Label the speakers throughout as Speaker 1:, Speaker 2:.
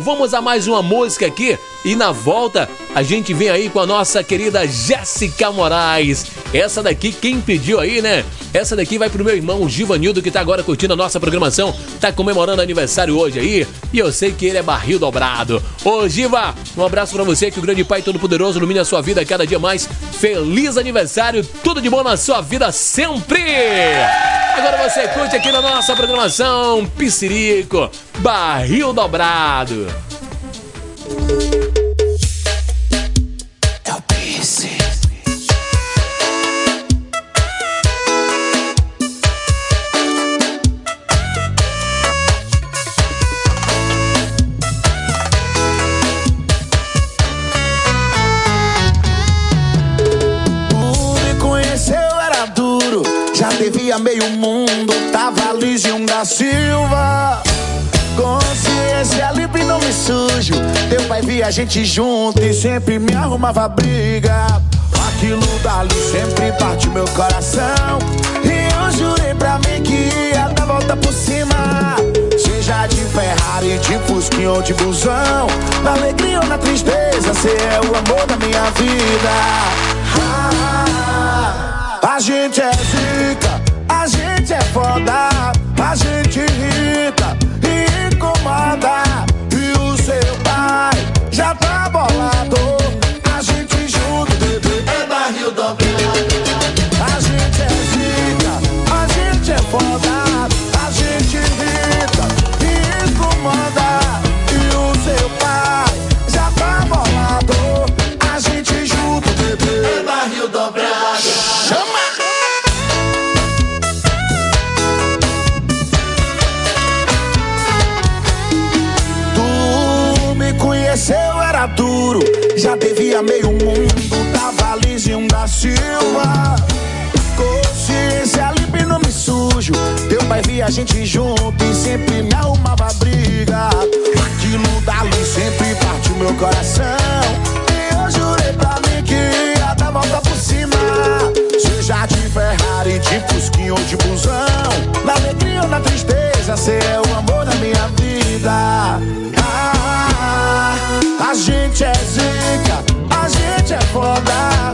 Speaker 1: Vamos a mais uma música aqui e na volta a gente vem aí com a nossa querida Jéssica Moraes. Essa daqui, quem pediu aí, né? Essa daqui vai pro meu irmão Givanildo, que tá agora curtindo a nossa programação, tá comemorando aniversário hoje aí, e eu sei que ele é barril dobrado. Ô Giva, um abraço para você, que o grande Pai Todo-Poderoso ilumine a sua vida cada dia mais. Feliz aniversário, tudo de bom na sua vida sempre! Agora você curte aqui na nossa programação Piscirico, barril dobrado.
Speaker 2: Devia meio mundo, tava Lígion da Silva. Consciência livre, não me sujo. Teu pai via a gente junto e sempre me arrumava briga. Aquilo dali sempre parte meu coração. E eu jurei pra mim que ia dar volta por cima. Seja de Ferrari, de Fusquinha ou de busão. Na alegria ou na tristeza, cê é o amor da minha vida. Ah, a gente é zica, gente é foda, a gente irrita e incomoda. E o seu pai já tá bolado. A gente junto, bebê, é barril dobrado. Gente junto e sempre me arrumava briga. Aquilo dali sempre partiu meu coração. E eu jurei pra mim que ia dar volta por cima. Seja de Ferrari, de Fusquinha ou de busão. Na alegria ou na tristeza, cê é o amor da minha vida. Ah, a gente é zica, a gente é foda,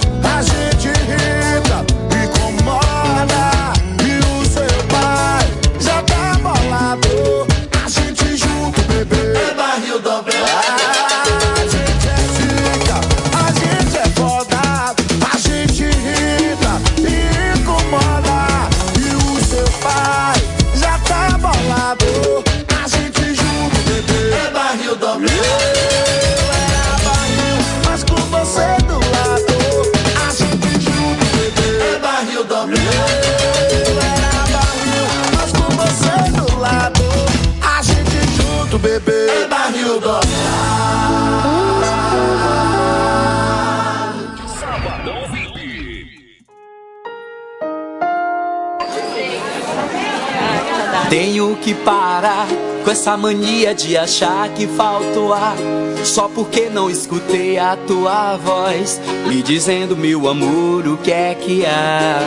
Speaker 3: Tenho que parar com essa mania de achar que faltou ar. Só porque não escutei a tua voz me dizendo, meu amor, o que é que há.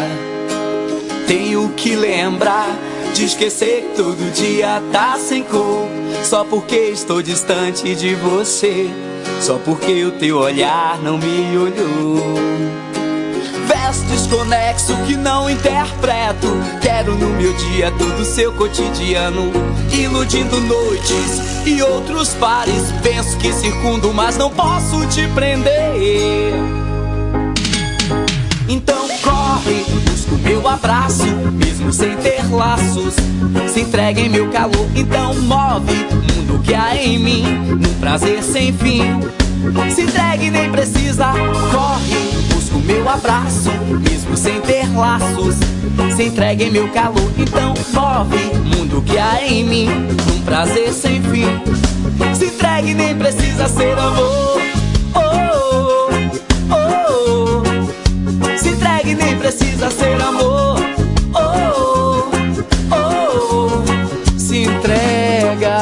Speaker 3: Tenho que lembrar de esquecer que todo dia tá sem cor. Só porque estou distante de você. Só porque o teu olhar não me olhou. Verso desconexo que não interpreto. Quero no meu dia todo seu cotidiano, iludindo noites e outros pares. Penso que circundo, mas não posso te prender. Então corre, busca meu abraço, mesmo sem ter laços. Se entrega em meu calor, então move o mundo que há em mim, num prazer sem fim. Se entregue, nem precisa, corre, o meu abraço, mesmo sem ter laços. Se entregue em meu calor, então move mundo que há em mim, num prazer sem fim. Se entregue, nem precisa ser amor. Oh, oh, oh. Se entregue, nem precisa ser amor. Oh, oh. Se entrega.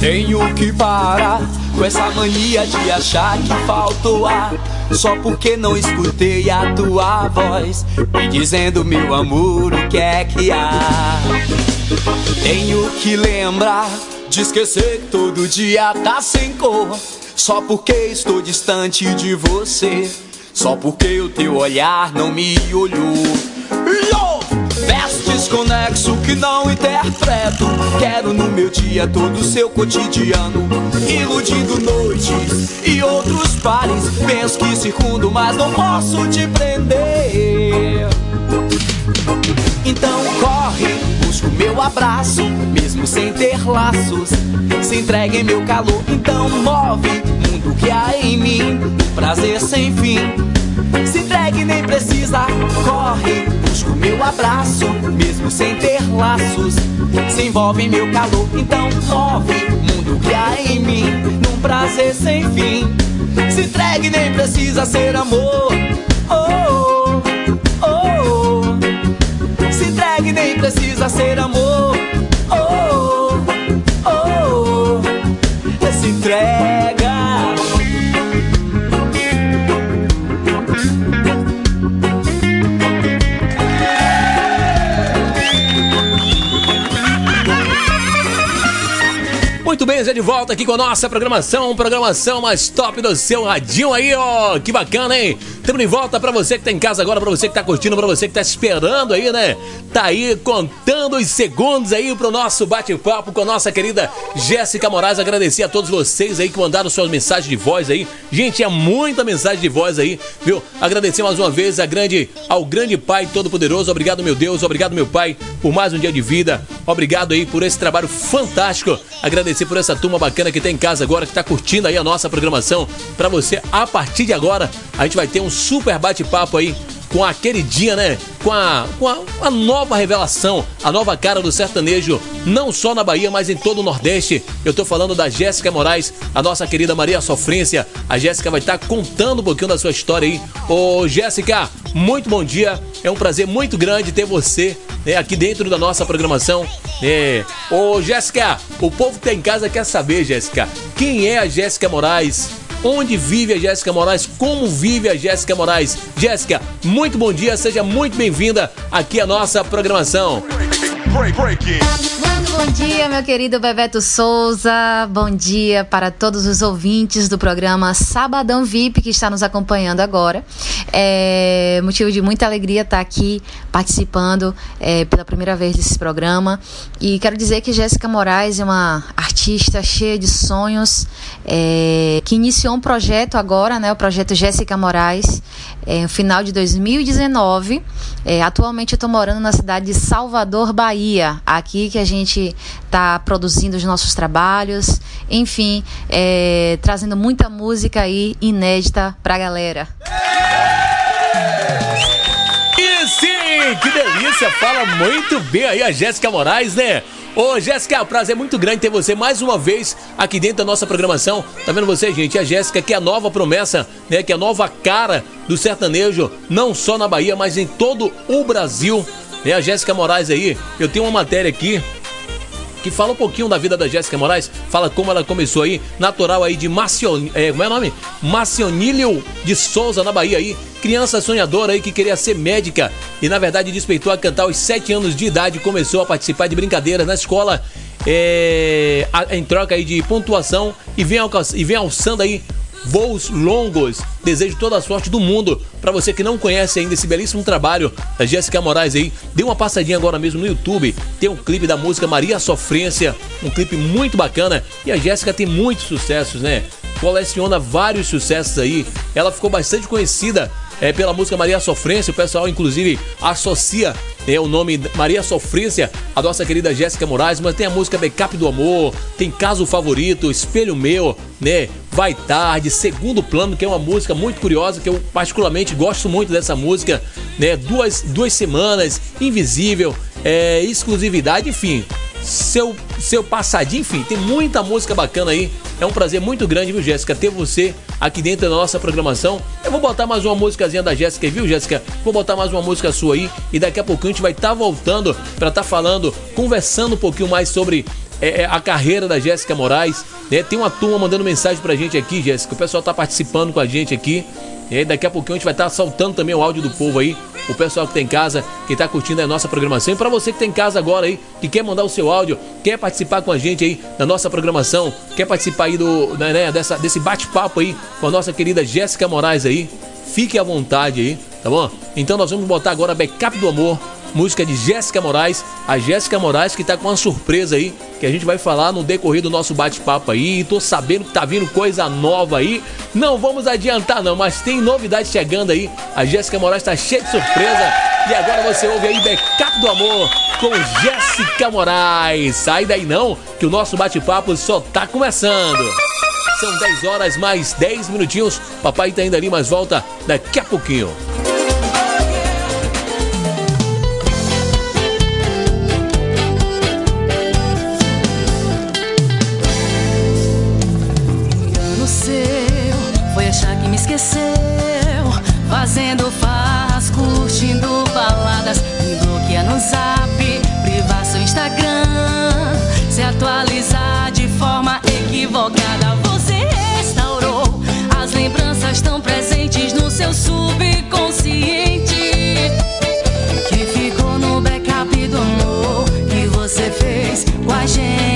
Speaker 3: Tenho que parar com essa mania de achar que faltou ar. Só porque não escutei a tua voz me dizendo, meu amor, o que é que há. Tenho que lembrar De esquecer que todo dia tá sem cor. Só porque estou distante de você. Só porque o teu olhar não me olhou. Desconexo que não interpreto. Quero no meu dia todo o seu cotidiano. Iludindo noites e outros pares. Penso que circundo, mas não posso te prender. Então corre, busca o meu abraço, mesmo sem ter laços. Se entrega em meu calor, então move mundo que há em mim. Prazer sem fim. Se entregue, nem precisa, abraço, mesmo sem ter laços. Se envolve em meu calor, então move mundo que há em mim. Num prazer sem fim. Se entregue, nem precisa ser amor. Oh, oh, oh. Se entregue, nem precisa ser amor. Oh, oh,
Speaker 1: de volta aqui com a nossa programação, programação mais top do seu radinho aí, ó. Que bacana, hein? Estamos de volta pra você que tá em casa agora, pra você que tá curtindo, pra você que tá esperando aí, né? Tá aí contando os segundos aí pro nosso bate-papo com a nossa querida Jéssica Moraes. Agradecer a todos vocês aí que mandaram suas mensagens de voz aí. Gente, é muita mensagem de voz aí, viu? Agradecer mais uma vez a grande, ao grande Pai Todo-Poderoso. Obrigado, meu Deus. Obrigado, meu Pai, por mais um dia de vida. Obrigado aí por esse trabalho fantástico. Agradecer por essa turma bacana que tá em casa agora, que tá curtindo aí a nossa programação. Pra você, a partir de agora, a gente vai ter um super bate-papo aí com a queridinha, né? Com a, com a, a, nova revelação, a nova cara do sertanejo, não só na Bahia, mas em todo o Nordeste. Eu tô falando da Jéssica Moraes, a nossa querida Maria Sofrência. A Jéssica vai estar tá contando um pouquinho da sua história aí. Ô, Jéssica, muito bom dia. É um prazer muito grande ter você né, aqui dentro da nossa programação. É. Ô, Jéssica, o povo que tá em casa quer saber, Jéssica, quem é a Jéssica Moraes? Onde vive a Jéssica Moraes? Como vive a Jéssica Moraes? Jéssica, muito bom dia, seja muito bem-vinda aqui à nossa programação.
Speaker 4: Muito bom dia, meu querido Bebeto Souza. Bom dia para todos os ouvintes do programa Sabadão VIP que está nos acompanhando agora. É motivo de muita alegria estar aqui participando é, pela primeira vez desse programa. E quero dizer que Jéssica Moraes é uma artista cheia de sonhos, é, que iniciou um projeto agora, né, o projeto Jéssica Moraes, é, no final de 2019. É, atualmente eu estou morando na cidade de Salvador, Bahia. Aqui que a gente está produzindo os nossos trabalhos, enfim, é, trazendo muita música aí inédita para a galera.
Speaker 1: E sim, que delícia! Fala muito bem aí a Jéssica Moraes, né? Ô, Jéssica, é prazer muito grande ter você mais uma vez aqui dentro da nossa programação. Tá vendo você, gente? A Jéssica, que é a nova promessa, né? Que é a nova cara do sertanejo, não só na Bahia, mas em todo o Brasil. Né? A Jéssica Moraes aí, eu tenho uma matéria aqui que fala um pouquinho da vida da Jéssica Moraes, fala como ela começou aí, natural aí de Macion, é, como é o nome? Macionílio de Souza, na Bahia aí, criança sonhadora aí que queria ser médica e na verdade despeitou a cantar aos 7 anos de idade, começou a participar de brincadeiras na escola é, em troca aí de pontuação e vem, e vem alçando aí voos longos. Desejo toda a sorte do mundo para você que não conhece ainda esse belíssimo trabalho da Jéssica Moraes aí. Dê uma passadinha agora mesmo no YouTube. Tem um clipe da música Maria Sofrência, um clipe muito bacana. E a Jéssica tem muitos sucessos, né? Coleciona vários sucessos aí. Ela ficou bastante conhecida é, pela música Maria Sofrência. O pessoal, inclusive, associa é, o nome Maria Sofrência à nossa querida Jéssica Moraes, mas tem a música Backup do Amor, tem Caso Favorito, Espelho Meu, né? Vai Tarde, Segundo Plano, que é uma música muito curiosa, que eu particularmente gosto muito dessa música, né? Duas, duas semanas, Invisível, é, Exclusividade, enfim seu, seu passadinho, enfim, tem muita música bacana aí. É um prazer muito grande, viu, Jéssica, ter você aqui dentro da nossa programação. Eu vou botar mais uma músicazinha da Jéssica, viu, Jéssica? Vou botar mais uma música sua aí e daqui a pouquinho a gente vai estar tá voltando para estar tá falando, conversando um pouquinho mais sobre é, é, a carreira da Jéssica Moraes. Né? Tem uma turma mandando mensagem pra gente aqui, Jéssica. O pessoal tá participando com a gente aqui. E daqui a pouquinho a gente vai estar tá soltando também o áudio do povo aí. O pessoal que tem casa, que está curtindo a nossa programação. E para você que tem casa agora aí, que quer mandar o seu áudio, quer participar com a gente aí da nossa programação, quer participar aí do, né, né dessa, desse bate-papo aí com a nossa querida Jéssica Moraes aí, fique à vontade aí, tá bom? Então nós vamos botar agora Backup do Amor música de Jéssica Moraes. A Jéssica Moraes que tá com uma surpresa aí, que a gente vai falar no decorrer do nosso bate-papo aí. Tô sabendo que tá vindo coisa nova aí. Não vamos adiantar não, mas tem novidade chegando aí. A Jéssica Moraes tá cheia de surpresa. E agora você ouve aí Backup do Amor com Jéssica Moraes. Sai daí não, que o nosso bate-papo só tá começando. São 10 horas mais 10 minutinhos. Papai tá indo ali, mas volta daqui a pouquinho.
Speaker 5: Fazendo faz, curtindo baladas, me bloqueia no zap, privar seu Instagram, se atualizar de forma equivocada. Você restaurou as lembranças tão presentes no seu subconsciente. Que ficou no backup do amor que você fez com a gente.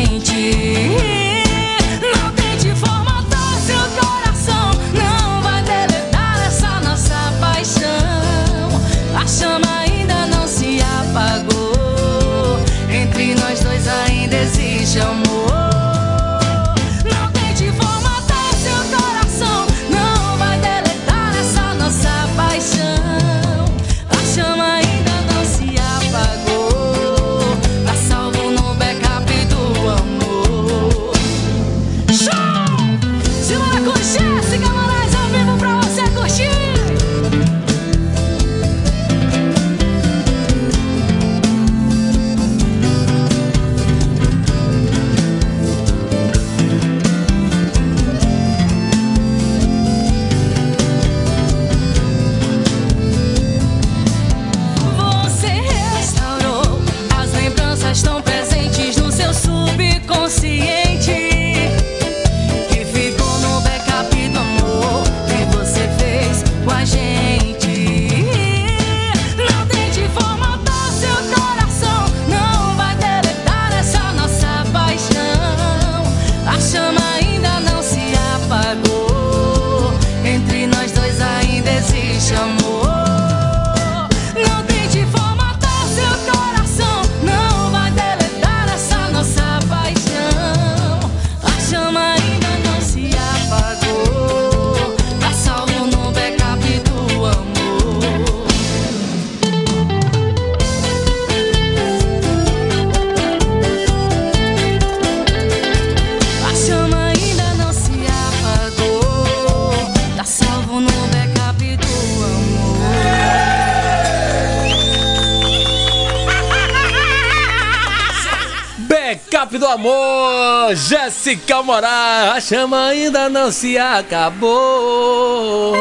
Speaker 1: Jéssica Moraes, a chama ainda não se acabou.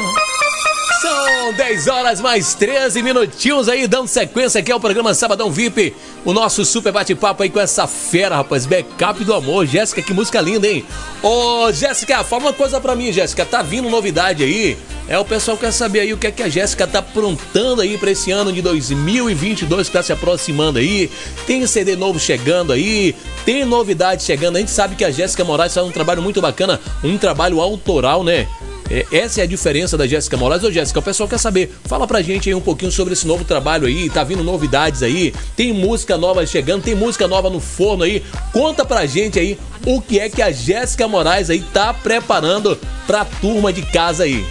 Speaker 1: São 10 horas mais 13 minutinhos aí, dando sequência aqui ao programa Sabadão VIP. O nosso super bate-papo aí com essa fera, rapaz. Backup do amor. Jéssica, que música linda, hein? Ô, Jéssica, fala uma coisa pra mim, Jéssica. Tá vindo novidade aí? É, o pessoal quer saber aí o que é que a Jéssica tá aprontando aí para esse ano de 2022 que tá se aproximando aí. Tem CD novo chegando aí, tem novidade chegando. A gente sabe que a Jéssica Moraes faz um trabalho muito bacana, um trabalho autoral, né? É, essa é a diferença da Jéssica Moraes. Ô Jéssica, o pessoal quer saber. Fala pra gente aí um pouquinho sobre esse novo trabalho aí. Tá vindo novidades aí. Tem música nova chegando, tem música nova no forno aí. Conta pra gente aí o que é que a Jéssica Moraes aí tá preparando pra turma de casa aí.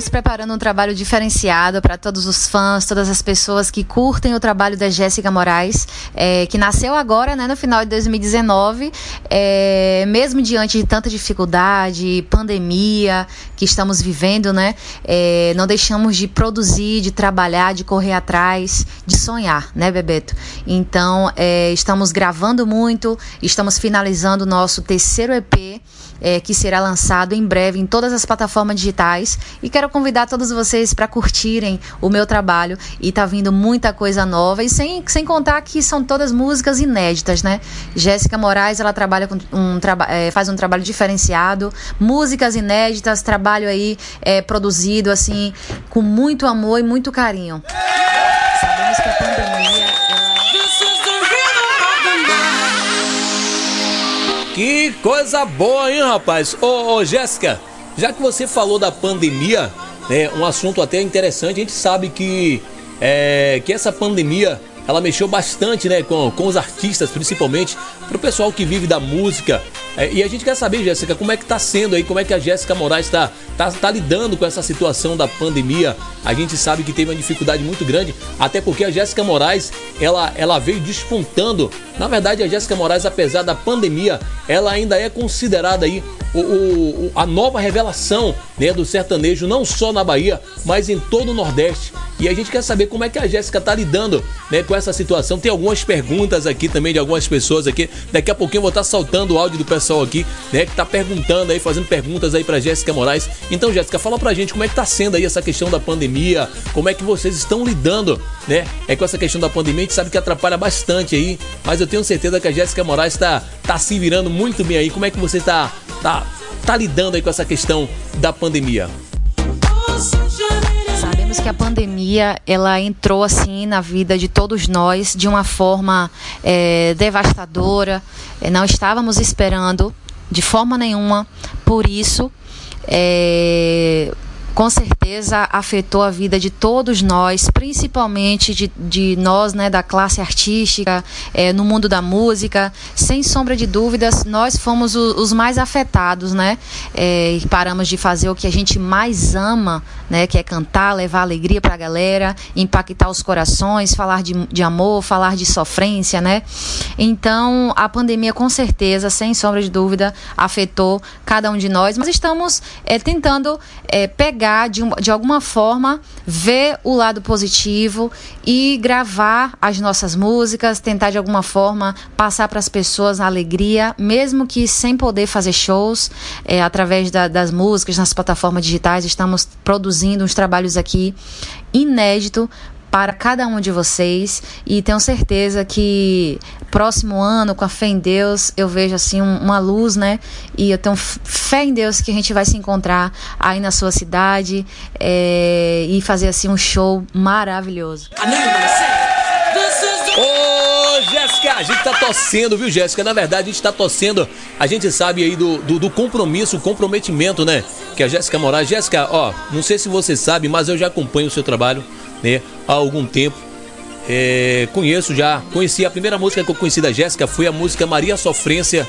Speaker 4: Estamos preparando um trabalho diferenciado para todos os fãs, todas as pessoas que curtem o trabalho da Jéssica Moraes, é, que nasceu agora, né, no final de 2019, é, mesmo diante de tanta dificuldade, pandemia que estamos vivendo, né, é, não deixamos de produzir, de trabalhar, de correr atrás, de sonhar, né, Bebeto? Então, é, estamos gravando muito, estamos finalizando o nosso terceiro EP é, que será lançado em breve em todas as plataformas digitais. E quero convidar todos vocês para curtirem o meu trabalho. E tá vindo muita coisa nova. E sem, sem contar que são todas músicas inéditas, né? Jéssica Moraes, ela trabalha com um, é, faz um trabalho diferenciado, músicas inéditas, trabalho aí é, produzido assim com muito amor e muito carinho. Sabemos que a pandemia
Speaker 1: Que coisa boa, hein, rapaz? Ô, ô Jéssica, já que você falou da pandemia, né, um assunto até interessante, a gente sabe que, é, que essa pandemia ela mexeu bastante né, com, com os artistas, principalmente, para o pessoal que vive da música. É, e a gente quer saber, Jéssica, como é que está sendo aí, como é que a Jéssica Moraes está tá, tá lidando com essa situação da pandemia. A gente sabe que teve uma dificuldade muito grande, até porque a Jéssica Moraes, ela, ela veio despontando. Na verdade, a Jéssica Moraes, apesar da pandemia, ela ainda é considerada aí o, o, a nova revelação né, do sertanejo, não só na Bahia, mas em todo o Nordeste. E a gente quer saber como é que a Jéssica está lidando né, com essa situação. Tem algumas perguntas aqui também de algumas pessoas aqui. Daqui a pouquinho eu vou estar tá soltando o áudio do pessoal aqui, né, que está perguntando aí, fazendo perguntas aí para Jéssica Moraes. Então, Jéssica, fala pra gente como é que tá sendo aí essa questão da pandemia, como é que vocês estão lidando, né, é com essa questão da pandemia. A gente sabe que atrapalha bastante aí, mas eu tenho certeza que a Jéssica Moraes está tá se virando muito bem aí. Como é que você está tá, tá lidando aí com essa questão da pandemia?
Speaker 4: Sabemos que a pandemia ela entrou assim na vida de todos nós de uma forma é, devastadora. É, não estávamos esperando de forma nenhuma. Por isso, é, com certeza afetou a vida de todos nós, principalmente de, de nós, né, da classe artística, é, no mundo da música. Sem sombra de dúvidas, nós fomos o, os mais afetados, né? É, paramos de fazer o que a gente mais ama, né, que é cantar, levar alegria para a galera, impactar os corações, falar de, de amor, falar de sofrência, né? Então, a pandemia, com certeza, sem sombra de dúvida, afetou cada um de nós, mas estamos é, tentando pegar pegar de, de alguma forma, ver o lado positivo e gravar as nossas músicas, tentar de alguma forma passar para as pessoas a alegria, mesmo que sem poder fazer shows, é, através da, das músicas nas plataformas digitais, estamos produzindo uns trabalhos aqui inédito para cada um de vocês e tenho certeza que próximo ano, com a fé em Deus, eu vejo assim um, uma luz, né? E eu tenho fé em Deus que a gente vai se encontrar aí na sua cidade é, e fazer assim um show maravilhoso.
Speaker 1: Ô, Jéssica, a gente tá torcendo, viu, Jéssica? Na verdade, a gente tá torcendo. A gente sabe aí do, do, do compromisso, comprometimento, né? Que a Jéssica Moraes. Jéssica, ó, não sei se você sabe, mas eu já acompanho o seu trabalho né, há algum tempo. É, conheço já, conheci a primeira música que eu conheci da Jéssica foi a música Maria Sofrência,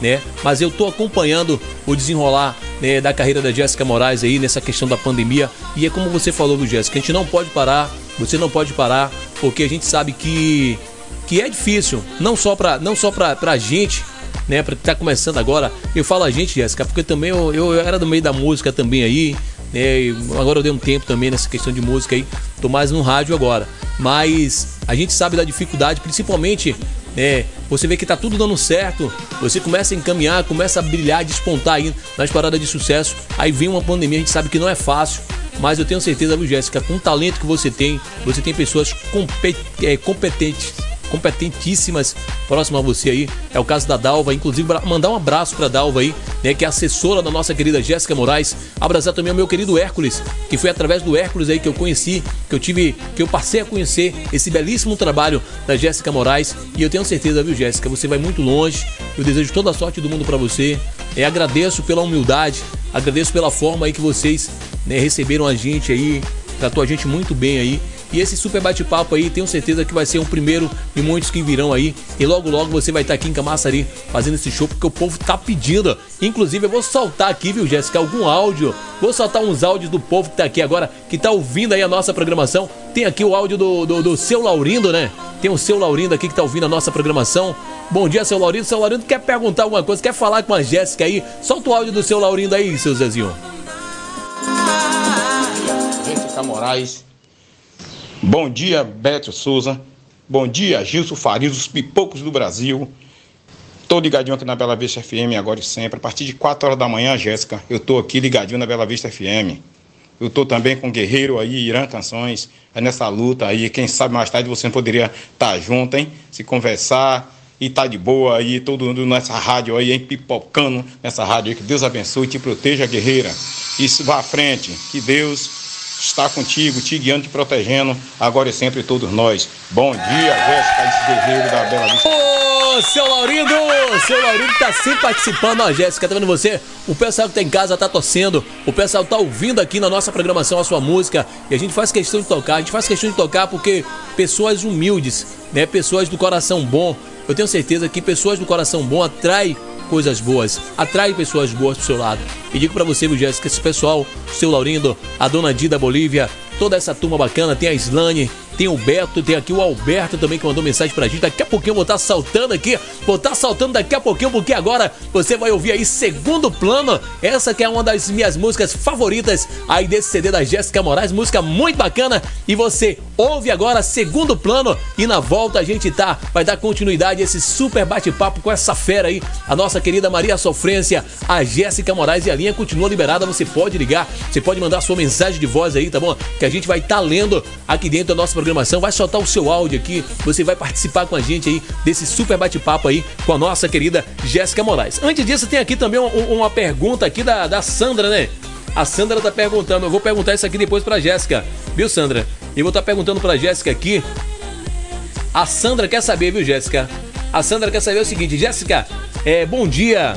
Speaker 1: né? Mas eu tô acompanhando o desenrolar né, da carreira da Jéssica Moraes aí nessa questão da pandemia e é como você falou, do Jéssica, a gente não pode parar, você não pode parar, porque a gente sabe que que é difícil, não só para não só para pra gente, né, para que tá começando agora. Eu falo a gente, Jéssica, porque também eu, eu era do meio da música também aí, né? Agora eu dei um tempo também nessa questão de música aí, tô mais no rádio agora. Mas a gente sabe da dificuldade, principalmente, né? Você vê que tá tudo dando certo, você começa a encaminhar, começa a brilhar, despontar aí nas paradas de sucesso. Aí vem uma pandemia, a gente sabe que não é fácil, mas eu tenho certeza, Jéssica, com o talento que você tem, você tem pessoas é, competentes competentíssimas próximo a você aí. É o caso da Dalva, inclusive mandar um abraço para Dalva aí, né, que é assessora da nossa querida Jéssica Moraes. Abraçar também o meu querido Hércules, que foi através do Hércules aí que eu conheci, que eu tive, que eu passei a conhecer esse belíssimo trabalho da Jéssica Moraes. E eu tenho certeza, viu, Jéssica, você vai muito longe. Eu desejo toda a sorte do mundo para você. É, agradeço pela humildade, agradeço pela forma aí que vocês né, receberam a gente aí, tratou a gente muito bem aí. E esse super bate-papo aí, tenho certeza que vai ser o primeiro de muitos que virão aí. E logo, logo você vai estar aqui em Camaçari fazendo esse show, porque o povo tá pedindo. Inclusive, eu vou soltar aqui, viu, Jéssica, algum áudio. Vou soltar uns áudios do povo que tá aqui agora, que tá ouvindo aí a nossa programação. Tem aqui o áudio do, do, do seu Laurindo, né? Tem o seu Laurindo aqui que tá ouvindo a nossa programação. Bom dia, seu Laurindo. Seu Laurindo quer perguntar alguma coisa, quer falar com a Jéssica aí? Solta o áudio do seu Laurindo aí, seu Zezinho.
Speaker 6: Jéssica Moraes Bom dia, Beto Souza. Bom dia, Gilson Farias, os pipocos do Brasil. Estou ligadinho aqui na Bela Vista FM agora e sempre. A partir de 4 horas da manhã, Jéssica, eu estou aqui ligadinho na Bela Vista FM. Eu estou também com o Guerreiro aí, Irã Canções, é nessa luta aí. Quem sabe mais tarde você poderia estar tá junto, hein? Se conversar e tá de boa aí, todo mundo nessa rádio aí, hein? Pipocando nessa rádio aí. Que Deus abençoe e te proteja, guerreira. Isso vá à frente. Que Deus está contigo, te guiando, te protegendo, agora e sempre todos nós. Bom dia, Jéssica, esse guerreiro da Bela Vista.
Speaker 1: Ô, seu Laurindo! Seu Laurindo tá sempre participando, ó, Jéssica, tá vendo você? O pessoal que tá em casa tá torcendo, o pessoal tá ouvindo aqui na nossa programação a sua música e a gente faz questão de tocar, a gente faz questão de tocar porque pessoas humildes, né, pessoas do coração bom, eu tenho certeza que pessoas do coração bom atraem coisas boas, atrai pessoas boas pro seu lado. E digo para você, viu, Jéssica, esse pessoal, o seu Laurindo, a dona Dida Bolívia, toda essa turma bacana, tem a Slane, tem o Beto, tem aqui o Alberto também que mandou mensagem pra gente. Daqui a pouquinho eu vou estar tá saltando aqui, vou estar tá saltando daqui a pouquinho, porque agora você vai ouvir aí Segundo Plano. Essa que é uma das minhas músicas favoritas aí desse CD da Jéssica Moraes, música muito bacana. E você ouve agora Segundo Plano e na volta a gente tá, vai dar continuidade a esse super bate-papo com essa fera aí, a nossa querida Maria Sofrência, a Jéssica Moraes e a linha continua liberada, você pode ligar, você pode mandar sua mensagem de voz aí, tá bom? Que a gente vai estar tá lendo aqui dentro do nosso programação, vai soltar o seu áudio aqui, você vai participar com a gente aí desse super bate-papo aí com a nossa querida Jéssica Moraes. Antes disso, tem aqui também uma, uma pergunta aqui da, da Sandra, né? A Sandra tá perguntando, eu vou perguntar isso aqui depois pra Jéssica, viu, Sandra? Eu vou estar tá perguntando pra Jéssica aqui. A Sandra quer saber, viu, Jéssica? A Sandra quer saber o seguinte, Jéssica, é, bom dia.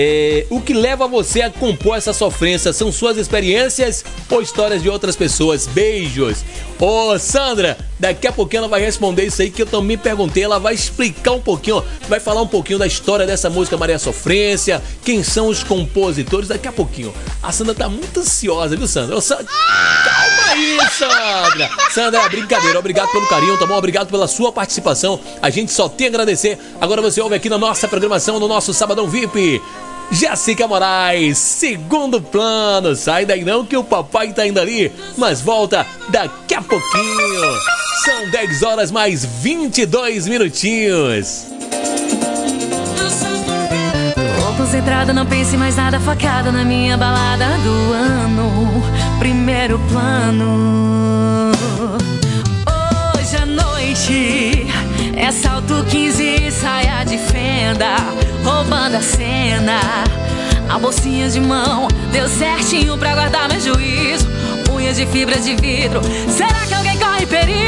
Speaker 1: É, o que leva você a compor essa sofrência? São suas experiências ou histórias de outras pessoas? Beijos. Ô, Sandra, daqui a pouquinho ela vai responder isso aí que eu também perguntei. Ela vai explicar um pouquinho, vai falar um pouquinho da história dessa música Maria Sofrência, quem são os compositores. Daqui a pouquinho. A Sandra tá muito ansiosa, viu, Sandra? Ô, Sandra... Calma aí, Sandra. Sandra, brincadeira. Obrigado pelo carinho, tá bom? Obrigado pela sua participação. A gente só tem a agradecer. Agora você ouve aqui na nossa programação, no nosso Sabadão VIP. Jéssica Moraes, segundo plano. Sai daí não que o papai tá indo ali, mas volta daqui a pouquinho. São 10 horas mais 22 minutinhos.
Speaker 5: Concentrada, não pense mais nada, focada na minha balada do ano. Primeiro plano. Hoje à noite é salto 15 saia de fenda roubando a cena. A bolsinha de mão deu certinho pra guardar meu juízo. Unhas de fibra de vidro. Será que alguém corre perigo?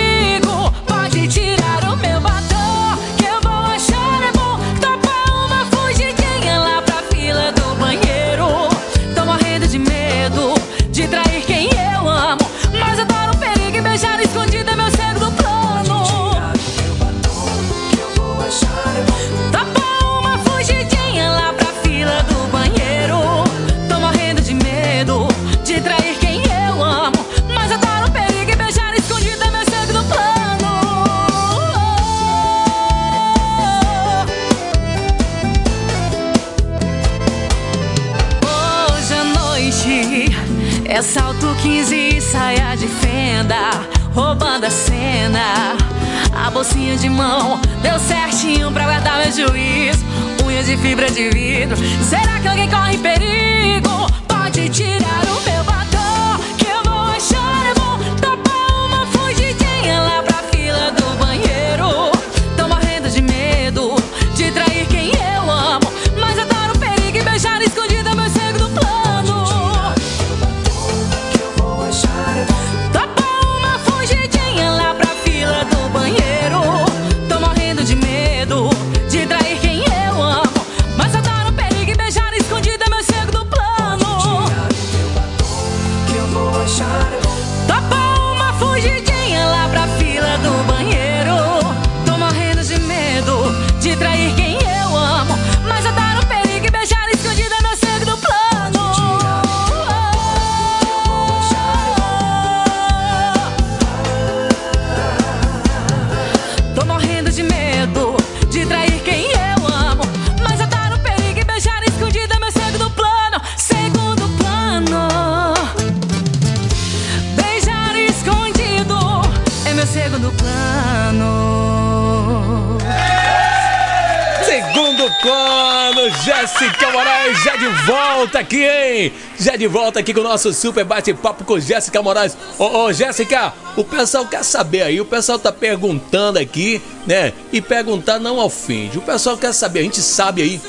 Speaker 1: Jéssica Moraes já de volta aqui, hein? Já de volta aqui com o nosso super bate-papo com Jéssica Moraes. Ô, ô, Jéssica, o pessoal quer saber aí, o pessoal tá perguntando aqui, né? E perguntar não ofende. O pessoal quer saber, a gente sabe aí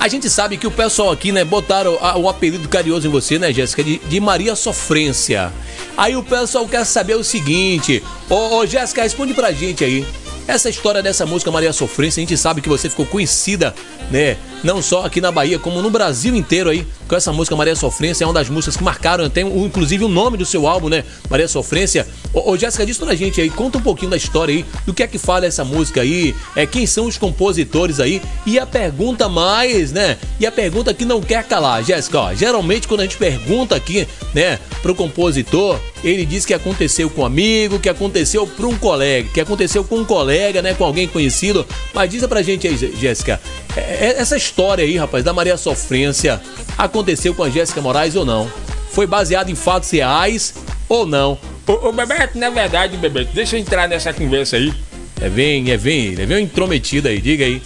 Speaker 1: a gente sabe que o pessoal aqui, né, botaram o apelido carinhoso em você, né, Jéssica, de, de, Maria Sofrência. Aí o pessoal quer saber o seguinte: Ô, ô Jéssica, responde pra gente aí. Essa história dessa música Maria Sofrência, a gente sabe que você ficou conhecida, né? Não só aqui na Bahia, como no Brasil inteiro aí, com essa música Maria Sofrência, é uma das músicas que marcaram até, inclusive, o nome do seu álbum, né? Maria Sofrência. Ô, ô Jéssica, diz pra gente aí, conta um pouquinho da história aí, do que é que fala essa música aí, é, quem são os compositores aí, e a pergunta mais, né? E a pergunta que não quer calar, Jéssica, ó, geralmente quando a gente pergunta aqui, né, pro compositor, ele diz que aconteceu com um amigo, que aconteceu para um colega, que aconteceu com um colega, né, com alguém conhecido. Mas diz pra gente aí, Jéssica, é, é, essa história aí, rapaz, da Maria Sofrência, aconteceu com a Jéssica Moraes ou não? Foi baseado em fatos reais ou não?
Speaker 7: Ô, ô Bebeto, na verdade, Bebeto, deixa eu entrar nessa conversa aí.
Speaker 1: É vem, é vem, é vem intrometido aí, diga aí.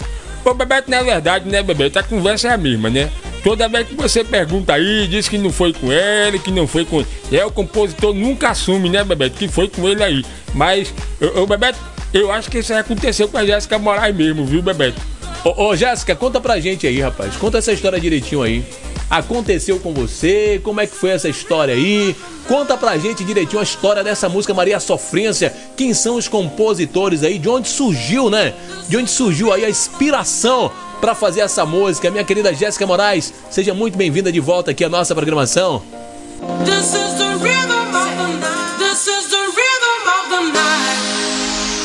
Speaker 7: Ô Bebeto, na verdade, né, Bebeto, a conversa é a mesma, né? Toda vez que você pergunta aí, diz que não foi com ele, que não foi com. É, o compositor nunca assume, né, Bebeto, que foi com ele aí. Mas, ô, Bebeto, eu acho que isso aí aconteceu com a Jéssica Moraes mesmo, viu, Bebeto?
Speaker 1: Ô, ô Jéssica, conta pra gente aí, rapaz. Conta essa história direitinho aí. Aconteceu com você? Como é que foi essa história aí? Conta pra gente direitinho a história dessa música Maria Sofrência. Quem são os compositores aí? De onde surgiu, né? De onde surgiu aí a inspiração para fazer essa música. Minha querida Jéssica Moraes, seja muito bem-vinda de volta aqui à nossa programação. This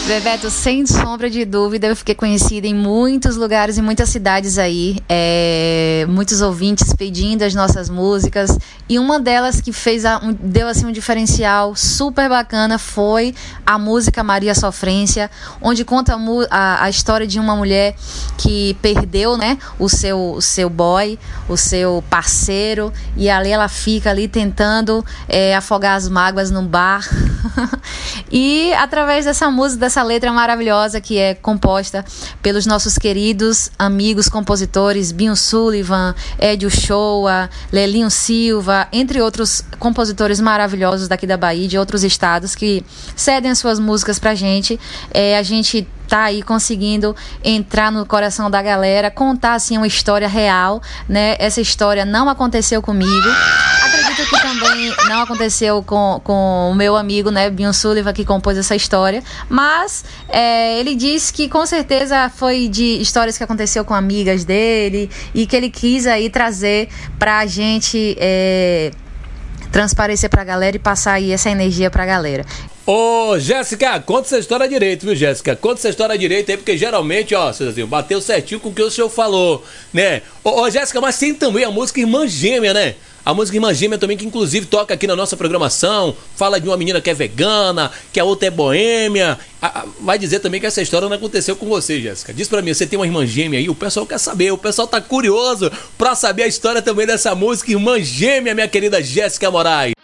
Speaker 4: Bebeto, sem sombra de dúvida, eu fiquei conhecida em muitos lugares, em muitas cidades aí. É, muitos ouvintes pedindo as nossas músicas. E uma delas que fez a, um, deu assim um diferencial super bacana foi a música Maria Sofrência, onde conta a, a, a história de uma mulher que perdeu né, o, seu, o seu boy, o seu parceiro, e ali ela fica ali tentando é, afogar as mágoas num bar. e através dessa música, dessa essa letra maravilhosa que é composta pelos nossos queridos amigos compositores Binho Sullivan, Edio Shoa, Lelinho Silva, entre outros compositores maravilhosos daqui da Bahia e de outros estados que cedem as suas músicas pra gente. É, a gente tá aí conseguindo entrar no coração da galera, contar assim uma história real, né? Essa história não aconteceu comigo. Acredito que também não aconteceu com, com o meu amigo, né, Bion Sullivan, que compôs essa história, mas é, ele disse que com certeza foi de histórias que aconteceu com amigas dele e que ele quis aí trazer pra gente é, transparecer pra galera e passar aí essa energia pra galera.
Speaker 1: Ô, Jéssica, conta essa história direito, viu, Jéssica? Conta essa história direito aí, porque geralmente, ó, Cezinho, bateu certinho com o que o senhor falou, né? Ô, ô, Jéssica, mas tem também a música Irmã Gêmea, né? A música Irmã Gêmea também, que inclusive toca aqui na nossa programação, fala de uma menina que é vegana, que a outra é boêmia. vai dizer também que essa história não aconteceu com você, Jéssica. Diz pra mim, você tem uma irmã gêmea aí? O pessoal quer saber, o pessoal tá curioso pra saber a história também dessa música Irmã Gêmea, minha querida Jéssica Moraes.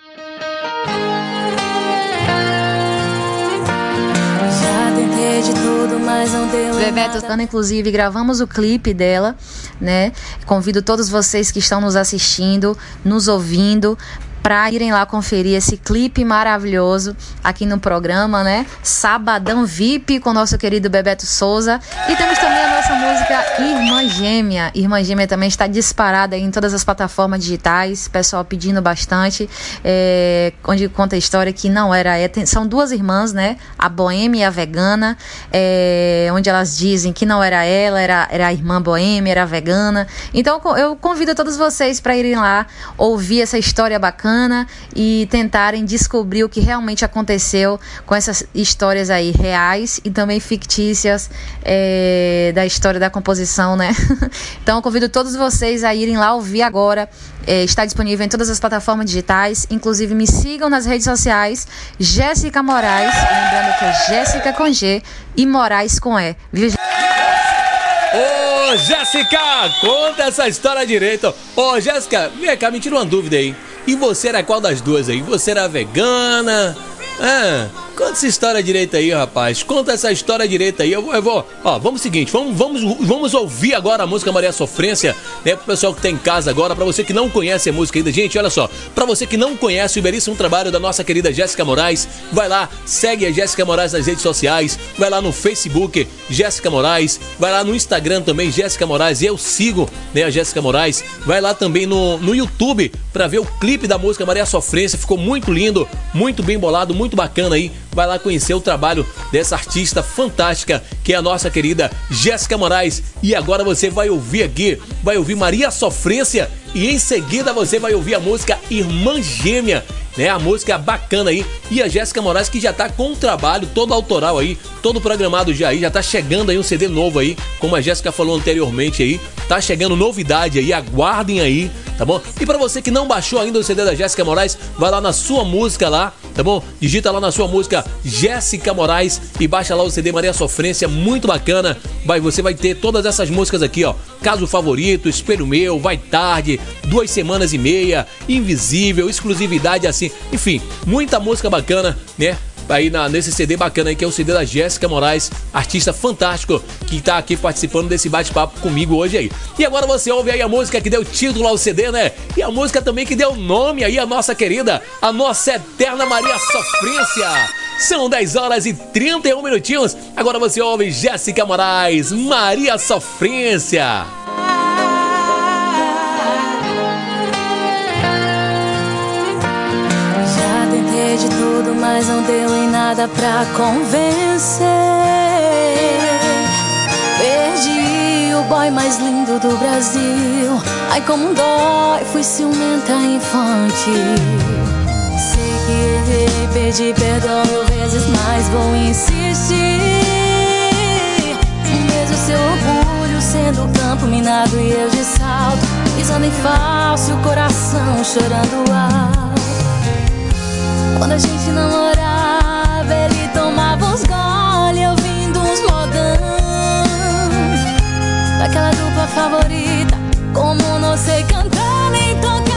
Speaker 4: Bebeto Tana, inclusive, gravamos o clipe dela, né? Convido todos vocês que estão nos assistindo, nos ouvindo, para irem lá conferir esse clipe maravilhoso aqui no programa, né? Sabadão VIP com nosso querido Bebeto Souza. E temos também a nossa música Irmã Gêmea. Irmã Gêmea também está disparada em todas as plataformas digitais, pessoal pedindo bastante, é, onde conta a história que não era. É, são duas irmãs, né? A boêmia e a vegana, é, onde elas dizem que não era ela, era, era a irmã boêmia, era a vegana. Então eu convido todos vocês para irem lá ouvir essa história bacana bacana e tentarem descobrir o que realmente aconteceu com essas histórias aí reais e também fictícias é, da história da composição, né? então convido todos vocês a irem lá ouvir agora. É, está disponível em todas as plataformas digitais. Inclusive me sigam nas redes sociais. Jéssica Moraes, lembrando que é Jéssica com G e Moraes com E. Viu?
Speaker 1: Ô, Jéssica, conta essa história direito. Ô, Jéssica, vem cá, me tira uma dúvida aí. E você era qual das duas aí? Você era vegana? Ah, Conta essa história direita aí, rapaz. Conta essa história direita aí. Eu vou, eu vou. Ó, vamos seguinte, vamos, vamos, vamos ouvir agora a música Maria Sofrência, né? Pro pessoal que tá em casa agora, para você que não conhece a música ainda, gente, olha só. Para você que não conhece o belíssimo trabalho da nossa querida Jéssica Moraes, vai lá, segue a Jéssica Moraes nas redes sociais, vai lá no Facebook, Jéssica Moraes, vai lá no Instagram também, Jéssica Moraes, eu sigo, né, a Jéssica Moraes. Vai lá também no, no YouTube para ver o clipe da música Maria Sofrência, ficou muito lindo, muito bem bolado, muito bacana aí vai lá conhecer o trabalho dessa artista fantástica que é a nossa querida Jéssica Moraes. E agora você vai ouvir aqui, vai ouvir Maria Sofrência e em seguida você vai ouvir a música Irmã Gêmea, né? A música bacana aí. E a Jéssica Moraes que já tá com um trabalho todo autoral aí, todo programado já aí, já tá chegando aí um CD novo aí, como a Jéssica falou anteriormente aí. Tá chegando novidade aí, aguardem aí, tá bom? E para você que não baixou ainda o CD da Jéssica Moraes, vai lá na sua música lá, tá bom? Digita lá na sua música Jéssica Moraes e baixa lá o CD Maria Sofrência, muito bacana. Vai, você vai ter todas essas músicas aqui, ó. Caso Favorito, Espelho Meu, Vai Tarde, Duas Semanas e Meia, Invisível, Exclusividade assim, enfim, muita música bacana, né? Aí na, nesse CD bacana aí, que é o CD da Jéssica Moraes, artista fantástico, que tá aqui participando desse bate-papo comigo hoje aí. E agora você ouve aí a música que deu título ao CD, né? E a música também que deu nome aí à nossa querida, a nossa eterna Maria Sofrência. São 10 horas e 31 minutinhos. Agora você ouve Jéssica Moraes, Maria Sofrência.
Speaker 5: Mas não deu em nada pra convencer. Perdi o boy mais lindo do Brasil. Ai, como dói, fui ciumenta infantil. Sei que errei, pedi perdão mil vezes, mas vou insistir. Mesmo seu orgulho sendo campo minado e eu de salto, pisando em falso, o coração chorando alto. Quando a gente namorava, ele tomava uns gole ouvindo uns modão. Daquela dupla favorita, como não sei cantar nem tocar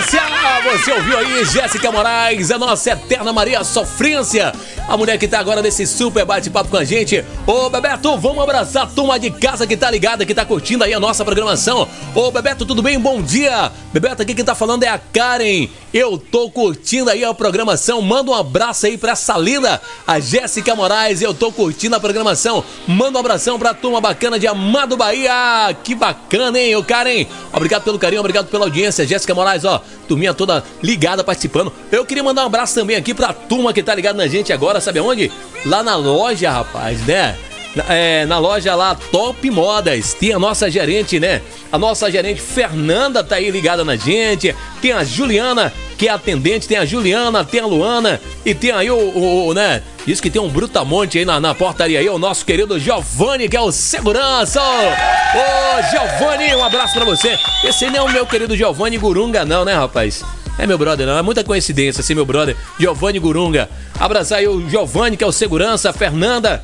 Speaker 5: Sofrência!
Speaker 1: Você ouviu aí Jéssica Moraes, a nossa eterna Maria Sofrência, a mulher que tá agora nesse super bate-papo com a gente. Ô, Bebeto, vamos abraçar a turma de casa que tá ligada, que tá curtindo aí a nossa programação. Ô, Bebeto, tudo bem? Bom dia! Bebeto, aqui quem tá falando é a Karen. Eu tô curtindo aí a programação. Manda um abraço aí pra essa linda, a Jéssica Moraes. Eu tô curtindo a programação. Manda um abração pra turma bacana de Amado Bahia. Que bacana, hein, ô Karen? Obrigado pelo carinho, obrigado pela audiência. Jéssica Moraes ó. Turminha toda ligada, participando. Eu queria mandar um abraço também aqui pra turma que tá ligada na gente agora, sabe aonde? Lá na loja, rapaz, né? é, na loja lá Top Modas. Tem a nossa gerente, né? A nossa gerente Fernanda tá aí ligada na gente. Tem a Juliana, que é atendente. Tem a Juliana, tem a Luana. E tem aí o, o, o né? Diz que tem um brutamonte aí na, na portaria aí. O nosso querido Giovanni, que é o segurança. Ô, Giovanni, um abraço pra você. Esse não é o meu querido Giovanni Gurunga, não, né, rapaz? É meu brother, não. É muita coincidência, assim, meu brother. Giovanni Gurunga. Abraçar aí o Giovanni, que é o segurança, Fernanda,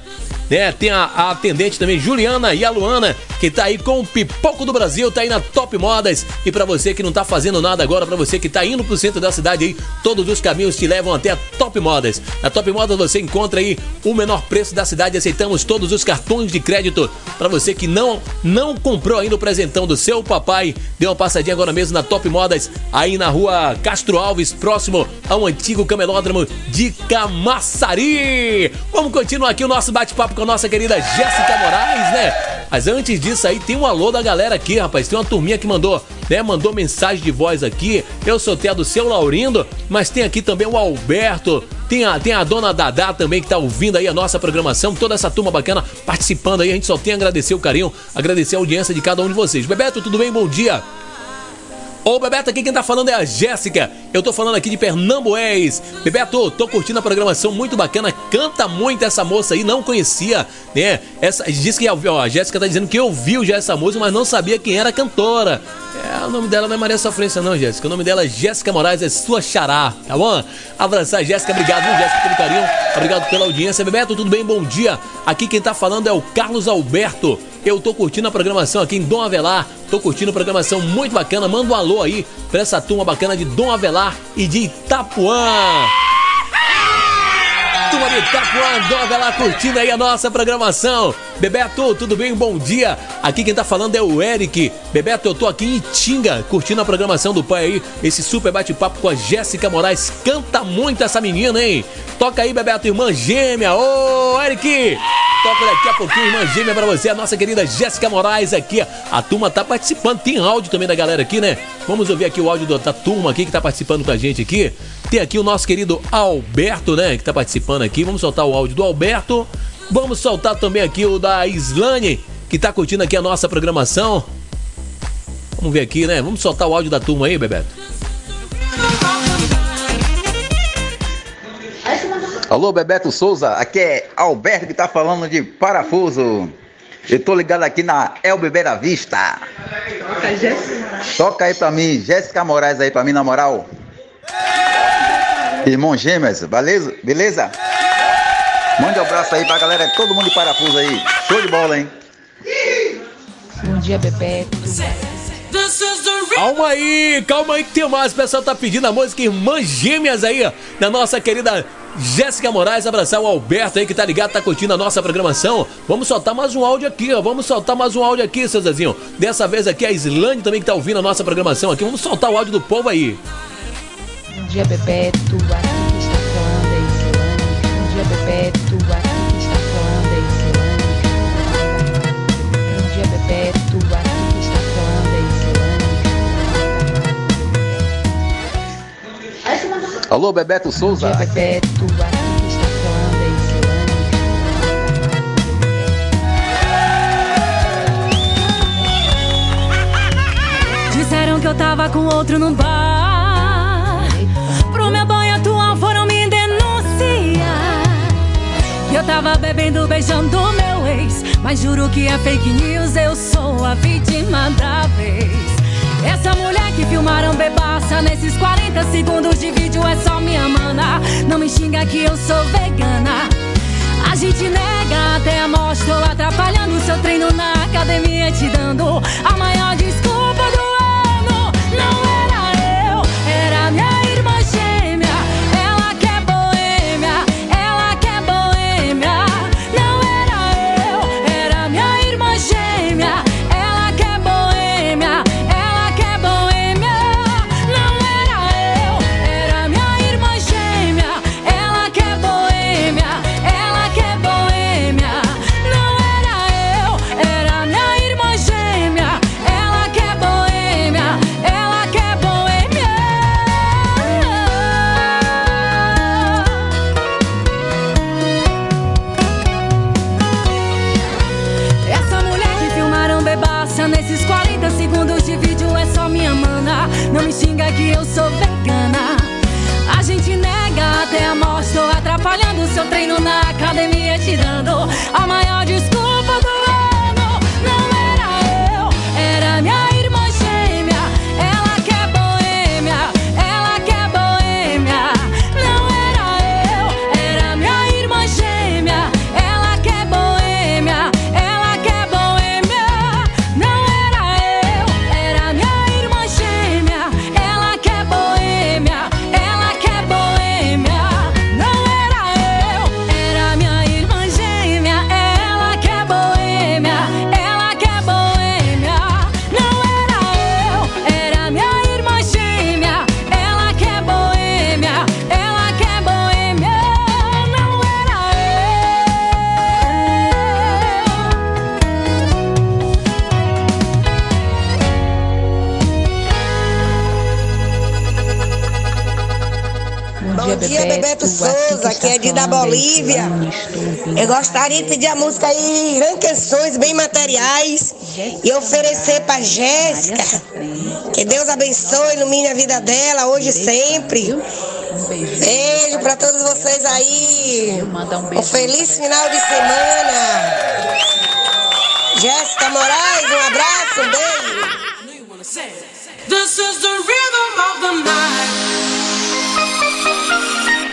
Speaker 1: né? Tem a, a, atendente também, Juliana e a Luana, que tá aí com o pipoco do Brasil, tá aí na Top Modas. E para você que não tá fazendo nada agora, para você que tá indo pro centro da cidade aí, todos os caminhos te levam até a Top Modas. Na Top Modas você encontra aí o menor preço da cidade, aceitamos todos os cartões de crédito. Para você que não não comprou ainda o presentão do seu papai, dê uma passadinha agora mesmo na Top Modas, aí na rua Castro Alves, próximo ao antigo camelódromo de Cam Camaçari. Vamos continuar aqui o nosso bate-papo com a nossa querida Jéssica Moraes, né? Mas antes disso aí, tem um alô da galera aqui, rapaz. Tem uma turminha que mandou, né? Mandou mensagem de voz aqui. Eu sou até do seu Laurindo, mas tem aqui também o Alberto. Tem a, tem a dona Dadá também que tá ouvindo aí a nossa programação. Toda essa turma bacana participando aí. A gente só tem a agradecer o carinho, agradecer a audiência de cada um de vocês. Bebeto, tudo bem? Bom dia. Ô, Bebeto, aqui quem tá falando é a Jéssica. Eu tô falando aqui de Pernambués. Bebeto, tô curtindo a programação muito bacana. Canta muito essa moça aí, não conhecia, né? Essa, diz que ó, a Jéssica tá dizendo que ouviu já essa música, mas não sabia quem era a cantora. É, o nome dela não é Maria Sofrência, não, Jéssica. O nome dela é Jéssica Moraes, é sua xará, tá bom? Abraçar, Jéssica, obrigado, viu, Jéssica, pelo carinho. Obrigado pela audiência. Bebeto, tudo bem? Bom dia. Aqui quem tá falando é o Carlos Alberto. Eu tô curtindo a programação aqui em Dom Avelar. Tô curtindo a programação muito bacana. Manda um alô aí pra essa turma bacana de Dom Avelar e de Itapuã. Turma de Dom Avelar curtindo aí a nossa programação. Bebeto, tudo bem? Bom dia. Aqui quem tá falando é o Eric. Bebeto, eu tô aqui em Itinga, curtindo a programação do pai aí. Esse super bate-papo com a Jéssica Moraes. Canta muito essa menina, hein? Toca aí, Bebeto, irmã gêmea. Ô, Eric! Toca daqui a pouquinho, irmã gêmea pra você, a nossa querida Jéssica Moraes aqui. A turma tá participando, tem áudio também da galera aqui, né? Vamos ouvir aqui o áudio da turma aqui que tá participando com a gente aqui. Tem aqui o nosso querido Alberto, né? Que tá participando aqui. Vamos soltar o áudio do Alberto. Vamos soltar também aqui o da Islane, que tá curtindo aqui a nossa programação. Vamos ver aqui, né? Vamos soltar o áudio da turma aí, Bebeto.
Speaker 8: Alô, Bebeto Souza, aqui é Alberto que tá falando de parafuso. Eu tô ligado aqui na El Bebeira Vista. Toca aí pra mim, Jéssica Moraes aí pra mim, na moral. Irmão Gêmeas, beleza? Beleza? Mande um abraço aí pra galera, todo mundo de parafuso aí. Show de bola, hein?
Speaker 4: Bom dia, Bebeto.
Speaker 1: Calma aí, calma aí que tem mais. O pessoal tá pedindo a música Irmãs Gêmeas aí, ó, da nossa querida Jéssica Moraes. Abraçar o Alberto aí que tá ligado, tá curtindo a nossa programação. Vamos soltar mais um áudio aqui, ó. Vamos soltar mais um áudio aqui, seu Zezinho. Dessa vez aqui a Islândia também que tá ouvindo a nossa programação aqui. Vamos soltar o áudio do povo aí.
Speaker 4: Dia, Bebeto. Aqui que está falando é Islândia. Bom dia, Bebeto. Aqui que está falando é Islândia. Bom dia, Bebeto. Aqui que está falando é Islândia.
Speaker 8: Alô, Bebeto Souza.
Speaker 4: Bom dia, Bebeto. Aqui que está falando é
Speaker 5: Disseram que eu tava com outro no bar. Tava bebendo, beijando meu ex. Mas juro que é fake news, eu sou a vítima da vez. Essa mulher que filmaram bebaça nesses 40 segundos de vídeo é só minha mana. Não me xinga que eu sou vegana. A gente nega até a morte, tô atrapalhando seu treino na academia, te dando a maior desculpa do ano. Não Eu
Speaker 9: gostaria de pedir a música aí, Canções Bem Materiais, e oferecer pra Jéssica. Que Deus abençoe, ilumine a vida dela, hoje e sempre. Beijo pra todos vocês aí. Um feliz final de semana. Jéssica Moraes, um abraço, um beijo.
Speaker 5: This is the rhythm of the night.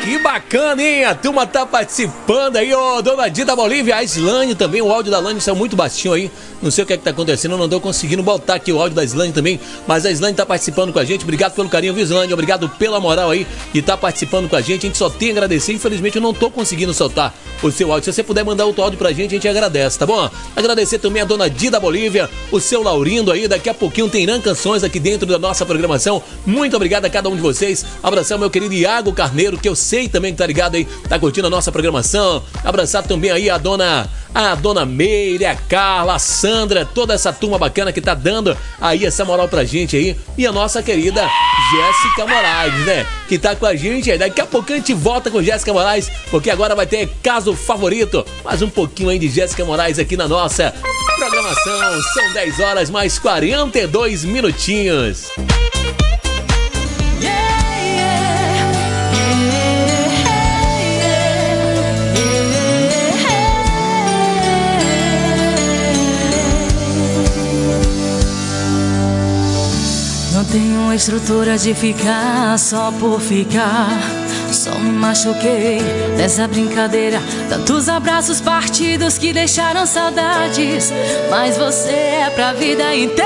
Speaker 1: Que bacana, hein? A turma tá participando aí, ó. Dona Dida Bolívia, a Islane também. O áudio da Lane está muito baixinho aí. Não sei o que é que tá acontecendo, não tô conseguindo botar aqui o áudio da Islane também. Mas a Islane tá participando com a gente. Obrigado pelo carinho, viu, Islane? Obrigado pela moral aí de tá participando com a gente. A gente só tem a agradecer. Infelizmente, eu não tô conseguindo soltar o seu áudio. Se você puder mandar outro áudio pra gente, a gente agradece, tá bom? Agradecer também a Dona Dida Bolívia, o seu Laurindo aí. Daqui a pouquinho tem Irã Canções aqui dentro da nossa programação. Muito obrigado a cada um de vocês. Abração, meu querido Iago Carneiro, que eu sei também que tá ligado aí, tá curtindo a nossa programação. Abraçar também aí a dona a dona Meire, a Carla, a Sandra, toda essa turma bacana que tá dando aí essa moral pra gente aí. E a nossa querida Jéssica Moraes, né? Que tá com a gente aí. Daqui a pouco a gente volta com Jéssica Moraes, porque agora vai ter caso favorito. Mais um pouquinho aí de Jéssica Moraes aqui na nossa programação. São 10 horas mais 42 minutinhos.
Speaker 5: Tenho estrutura de ficar só por ficar. Só me machuquei nessa brincadeira. Tantos abraços partidos que deixaram saudades. Mas você é pra vida inteira.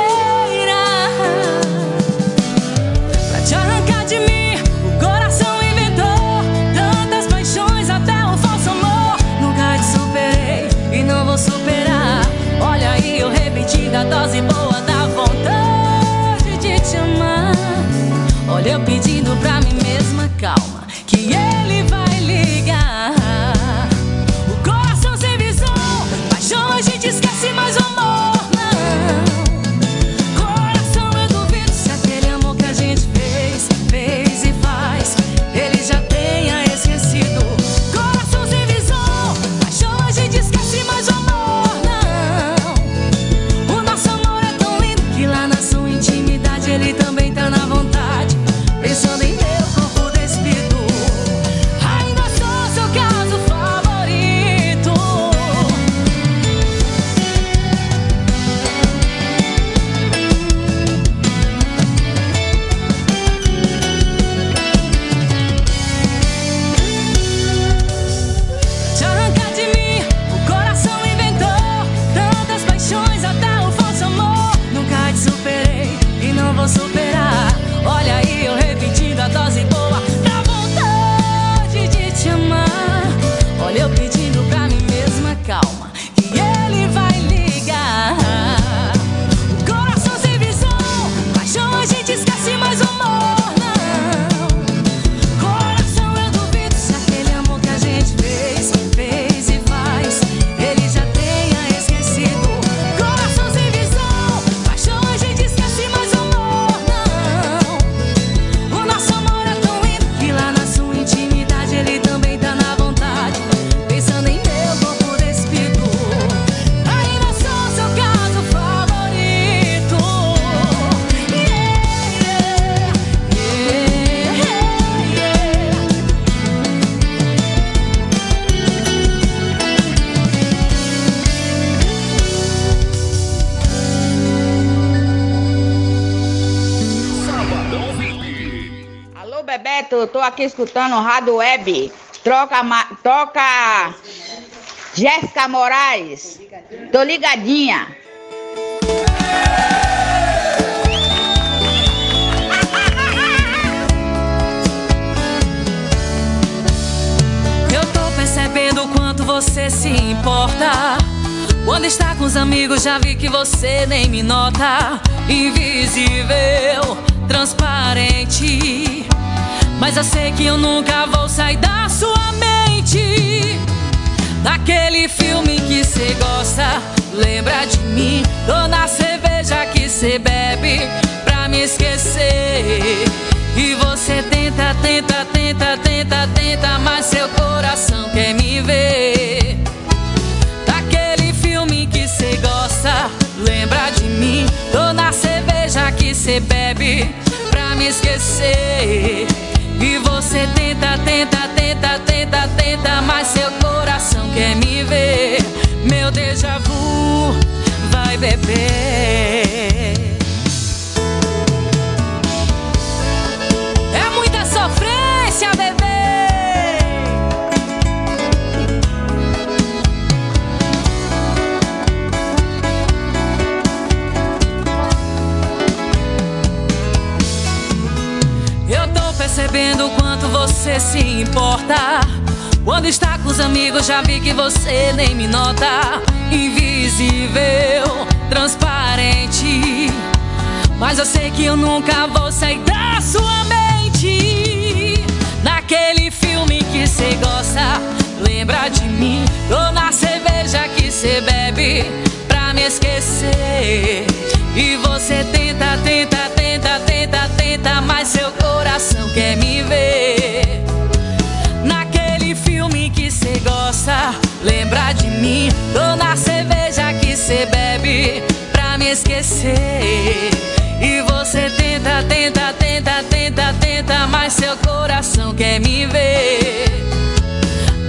Speaker 5: Pra te arrancar de mim, o coração inventou tantas paixões, até um falso amor. Nunca te superei e não vou superar. Olha aí, eu repeti da dose eu pedindo
Speaker 10: escutando Rádio Web. Troca, toca Jéssica Moraes. Tô ligadinha.
Speaker 5: Eu tô percebendo o quanto você se importa. Quando está com os amigos, já vi que você nem me nota. Invisível, transparente. Mas eu sei que eu nunca vou sair da sua mente. Daquele filme que cê gosta, lembra de mim. Tô na cerveja que cê bebe pra me esquecer. E você tenta, tenta, tenta, tenta, tenta, mas seu coração quer me ver. Daquele filme que cê gosta, lembra de mim. Tô na cerveja que cê bebe pra me esquecer. E você tenta, tenta, tenta, tenta, tenta, mas seu coração quer me ver. Meu déjà vu vai beber. Percebendo o quanto você se importa. Quando está com os amigos, já vi que você nem me nota. Invisível, transparente. Mas eu sei que eu nunca vou sair da sua mente. Naquele filme que cê gosta, lembra de mim. Tô na cerveja que cê bebe pra me esquecer. E você tenta, tenta, tenta, tenta, tenta, mas seu coração mim. Na cerveja que cê bebe pra me esquecer. E você tenta, tenta, tenta, tenta, tenta, mas seu coração quer me ver.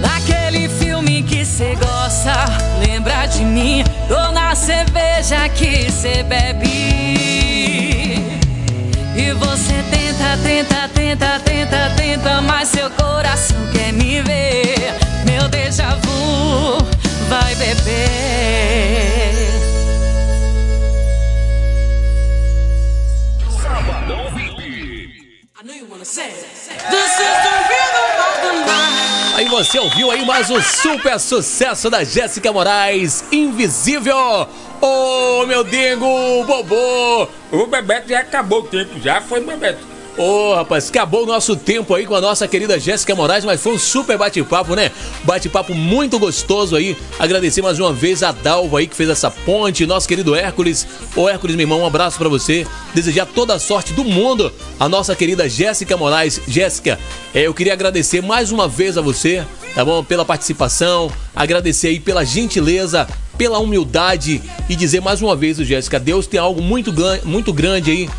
Speaker 5: Naquele filme que cê gosta, lembra de mim. Tô na cerveja que cê bebe. E você tenta, tenta, tenta, tenta, tenta, mas seu coração quer me ver. Meu déjà vu vai beber.
Speaker 1: Aí você ouviu aí mais um super sucesso da Jéssica Moraes, Invisível. Ô, oh, meu Dingo, Bobô.
Speaker 7: O Bebeto já acabou o tempo, já foi Bebeto.
Speaker 1: Ô, oh, rapaz, acabou o nosso tempo aí com a nossa querida Jéssica Moraes, mas foi um super bate-papo, né? Bate-papo muito gostoso aí. Agradecer mais uma vez a Dalva aí que fez essa ponte, nosso querido Hércules. Ô, Hércules, meu irmão, um abraço para você. Desejar toda a sorte do mundo a nossa querida Jéssica Moraes. Jéssica, é, eu queria agradecer mais uma vez a você, tá bom? Pela participação, agradecer aí pela gentileza, pela humildade e dizer mais uma vez, Jéssica, Deus tem algo muito, muito grande aí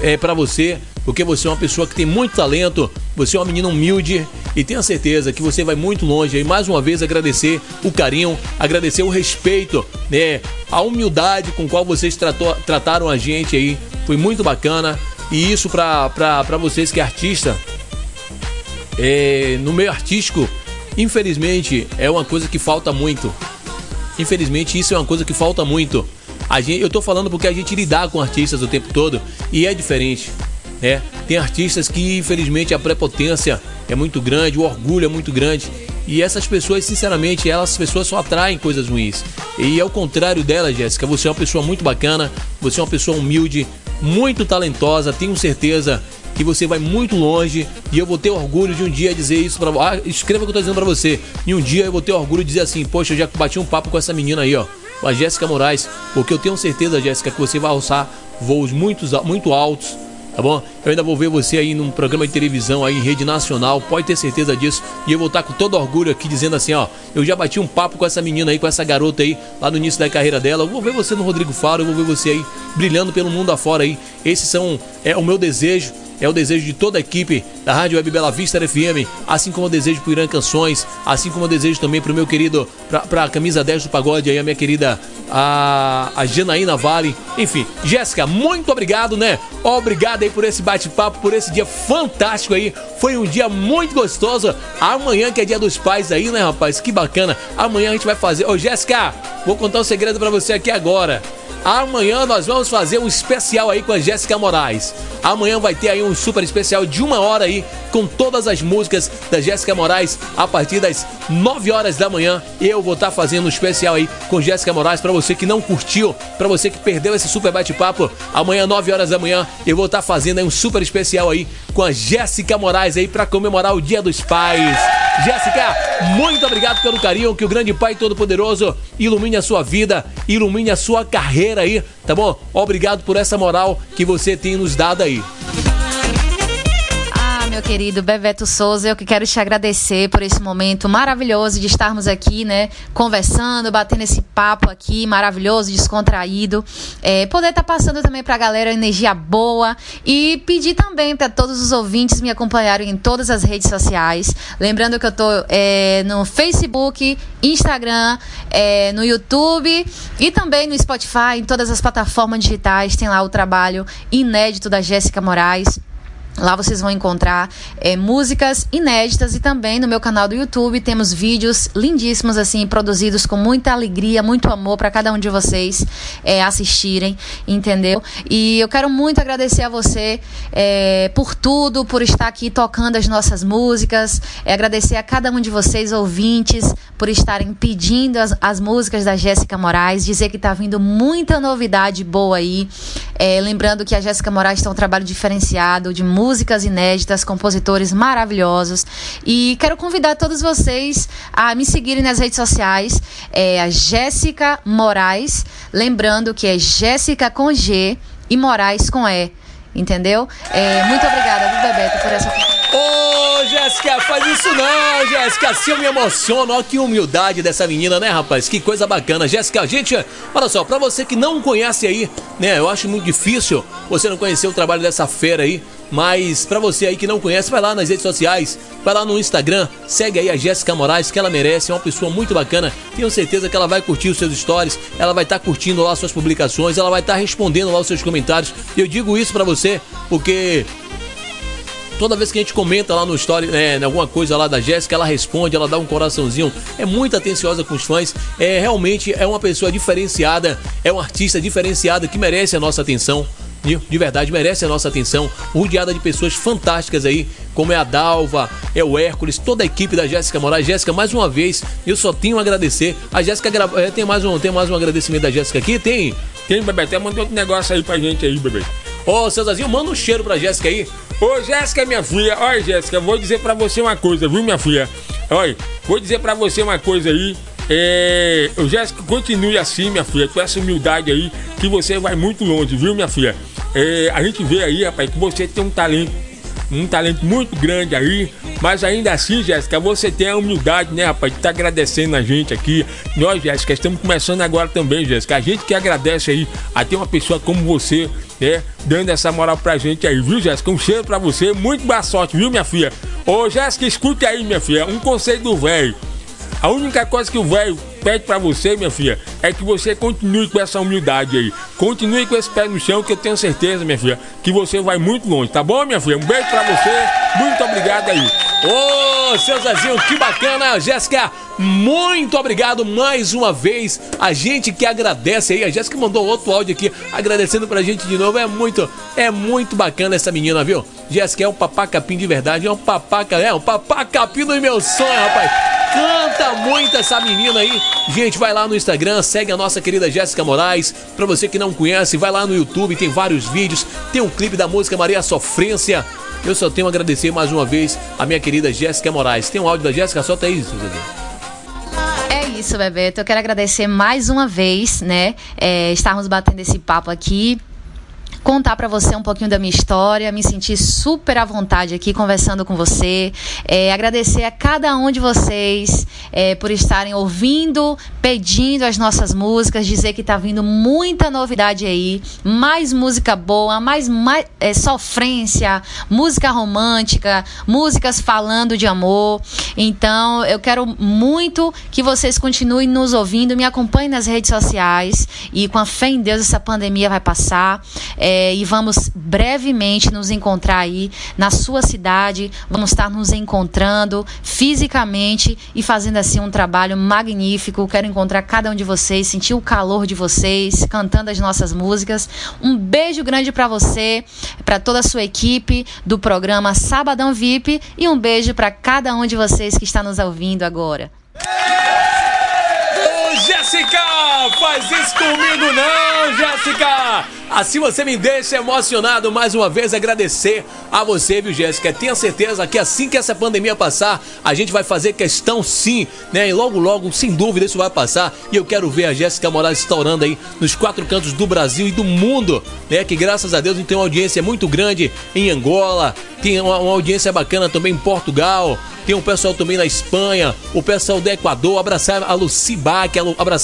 Speaker 1: é, para você, porque você é uma pessoa que tem muito talento, você é uma menina humilde e tenha certeza que você vai muito longe. E mais uma vez agradecer o carinho, agradecer o respeito, né? A humildade com qual vocês tratou, trataram a gente aí foi muito bacana. E isso para vocês que é artista, é, no meio artístico, infelizmente é uma coisa que falta muito. Infelizmente isso é uma coisa que falta muito. A gente, eu tô falando porque a gente lidar com artistas o tempo todo e é diferente. Né? Tem artistas que, infelizmente, a prepotência é muito grande, o orgulho é muito grande. E essas pessoas, sinceramente, elas pessoas só atraem coisas ruins. E ao contrário dela, Jéssica, você é uma pessoa muito bacana, você é uma pessoa humilde, muito talentosa, tenho certeza que você vai muito longe e eu vou ter orgulho de um dia dizer isso para ah, escreva o que eu tô dizendo para você. E um dia eu vou ter orgulho de dizer assim: "Poxa, eu já bati um papo com essa menina aí, ó, com a Jéssica Moraes, porque eu tenho certeza, Jéssica, que você vai alçar voos muito, muito altos, tá bom? Eu ainda vou ver você aí num programa de televisão aí em rede nacional, pode ter certeza disso. E eu vou estar com todo orgulho aqui dizendo assim, ó, eu já bati um papo com essa menina aí, com essa garota aí, lá no início da carreira dela. Eu vou ver você no Rodrigo Faro, eu vou ver você aí brilhando pelo mundo afora aí. Esses são é o meu desejo é o desejo de toda a equipe da Rádio Web Bela Vista FM, assim como o desejo pro Irã Canções, assim como o desejo também pro meu querido, pra, pra camisa 10 do pagode aí, a minha querida, a, a Janaína Vale. Enfim, Jéssica, muito obrigado, né? Obrigado aí por esse bate-papo, por esse dia fantástico aí. Foi um dia muito gostoso. Amanhã que é dia dos pais aí, né, rapaz? Que bacana. Amanhã a gente vai fazer. Ô, Jéssica, vou contar um segredo para você aqui agora. Amanhã nós vamos fazer um especial aí com a Jéssica Moraes. Amanhã vai ter aí um super especial de uma hora aí com todas as músicas da Jéssica Moraes a partir das 9 horas da manhã. Eu vou estar tá fazendo um especial aí com Jéssica Moraes para você que não curtiu, para você que perdeu esse super bate-papo. Amanhã 9 horas da manhã eu vou estar tá fazendo aí um super especial aí com a Jéssica Moraes aí para comemorar o Dia dos Pais. Jéssica, muito obrigado pelo carinho, que o grande Pai Todo-Poderoso ilumine a sua vida, ilumine a sua carreira aí, tá bom? Obrigado por essa moral que você tem nos dado aí
Speaker 4: meu querido Bebeto Souza. Eu que quero te agradecer por esse momento maravilhoso de estarmos aqui, né? Conversando, batendo esse papo aqui maravilhoso, descontraído. É, poder estar tá passando também para a galera energia boa e pedir também para todos os ouvintes me acompanharem em todas as redes sociais. Lembrando que eu tô é, no Facebook, Instagram, é, no YouTube e também no Spotify, em todas as plataformas digitais. Tem lá o trabalho inédito da Jéssica Moraes. Lá vocês vão encontrar é, músicas inéditas e também no meu canal do YouTube temos vídeos lindíssimos assim produzidos com muita alegria, muito amor para cada um de vocês é, assistirem, entendeu? E eu quero muito agradecer a você é, por tudo, por estar aqui tocando as nossas músicas, agradecer a cada um de vocês ouvintes por estarem pedindo as, as músicas da Jéssica Moraes, dizer que está vindo muita novidade boa aí, lembrando que a Jéssica Moraes tem um trabalho diferenciado de música músicas inéditas, compositores maravilhosos. E quero convidar todos vocês a me seguirem nas redes sociais. É a Jéssica Moraes. Lembrando que é Jéssica com G e Moraes com E. Entendeu? É, muito obrigada, Bebeto, por essa
Speaker 1: Ô, Jéssica, faz isso não, Jéssica. Assim eu me emociono. Olha que humildade dessa menina, né, rapaz? Que coisa bacana. Jéssica, gente, olha só, pra você que não conhece aí, né, eu acho muito difícil você não conhecer o trabalho dessa fera aí. Mas para você aí que não conhece, vai lá nas redes sociais, vai lá no Instagram, segue aí a Jéssica Moraes, que ela merece, é uma pessoa muito bacana. Tenho certeza que ela vai curtir os seus stories, ela vai estar tá curtindo lá suas publicações, ela vai estar tá respondendo lá os seus comentários. Eu digo isso para você porque Toda vez que a gente comenta lá no story, né, alguma coisa lá da Jéssica, ela responde, ela dá um coraçãozinho. É muito atenciosa com os fãs. É realmente é uma pessoa diferenciada, é um artista diferenciada que merece a nossa atenção. De verdade, merece a nossa atenção. Rodeada de pessoas fantásticas aí, como é a Dalva, é o Hércules, toda a equipe da Jéssica Moraes. Jéssica, mais uma vez, eu só tenho a agradecer. A Jéssica é, tem, mais um, tem mais um agradecimento da Jéssica aqui? Tem?
Speaker 7: Tem, bebê. Até mandou outro negócio aí pra gente aí, bebê.
Speaker 1: Ô, seu manda um cheiro pra Jéssica aí.
Speaker 7: Ô, Jéssica, minha filha, olha, Jéssica, vou dizer pra você uma coisa, viu, minha filha? Olha, vou dizer pra você uma coisa aí. É, Jéssica, continue assim, minha filha, com essa humildade aí, que você vai muito longe, viu, minha filha? É, a gente vê aí, rapaz, que você tem um talento, um talento muito grande aí, mas ainda assim, Jéssica, você tem a humildade, né, rapaz, de estar tá agradecendo a gente aqui. Nós, Jéssica, estamos começando agora também, Jéssica. A gente que agradece aí a ter uma pessoa como você, né, dando essa moral pra gente aí, viu, Jéssica? Um cheiro pra você, muito boa sorte, viu, minha filha? Ô, Jéssica, escute aí, minha filha, um conselho do velho. A única coisa que o velho pede para você, minha filha, é que você continue com essa humildade aí. Continue com esse pé no chão, que eu tenho certeza, minha filha, que você vai muito longe, tá bom, minha filha? Um beijo para você, muito obrigado aí.
Speaker 1: Ô, oh, seu Zezinho, que bacana, Jéssica. Muito obrigado mais uma vez. A gente que agradece aí. A Jéssica mandou outro áudio aqui agradecendo pra gente de novo. É muito, é muito bacana essa menina, viu? Jéssica é um papacapim de verdade, é um papaca, é um papacapim do meu sonho, rapaz. Canta muito essa menina aí. Gente, vai lá no Instagram, segue a nossa querida Jéssica Moraes. Pra você que não conhece, vai lá no YouTube, tem vários vídeos. Tem um clipe da música Maria Sofrência. Eu só tenho a agradecer mais uma vez a minha querida Jéssica Moraes. Tem um áudio da Jéssica? Solta aí,
Speaker 4: É isso, Bebeto. Eu quero agradecer mais uma vez, né? É, estarmos batendo esse papo aqui contar para você um pouquinho da minha história, me sentir super à vontade aqui conversando com você. É, agradecer a cada um de vocês é, por estarem ouvindo, pedindo as nossas músicas, dizer que tá vindo muita novidade aí, mais música boa, mais, mais é, sofrência, música romântica, músicas falando de amor. Então, eu quero muito que vocês continuem nos ouvindo, me acompanhem nas redes sociais e com a fé em Deus essa pandemia vai passar é, e vamos brevemente nos encontrar aí na sua cidade. Vamos estar nos encontrando fisicamente e fazendo assim um trabalho magnífico. Quero encontrar cada um de vocês, sentir o calor de vocês, cantando as nossas músicas. Um beijo grande para você, para toda a sua equipe do programa Sabadão VIP e um beijo para cada um de vocês que está nos ouvindo agora.
Speaker 1: Jéssica! Faz isso comigo não, Jéssica! Assim você me deixa emocionado mais uma vez agradecer a você, viu, Jéssica? Tenha certeza que assim que essa pandemia passar, a gente vai fazer questão sim, né? E logo, logo, sem dúvida, isso vai passar. E eu quero ver a Jéssica Moraes estourando aí nos quatro cantos do Brasil e do mundo, né? Que graças a Deus a gente tem uma audiência muito grande em Angola, tem uma, uma audiência bacana também em Portugal, tem um pessoal também na Espanha, o pessoal do Equador, abraçar a Lucibac, abraçar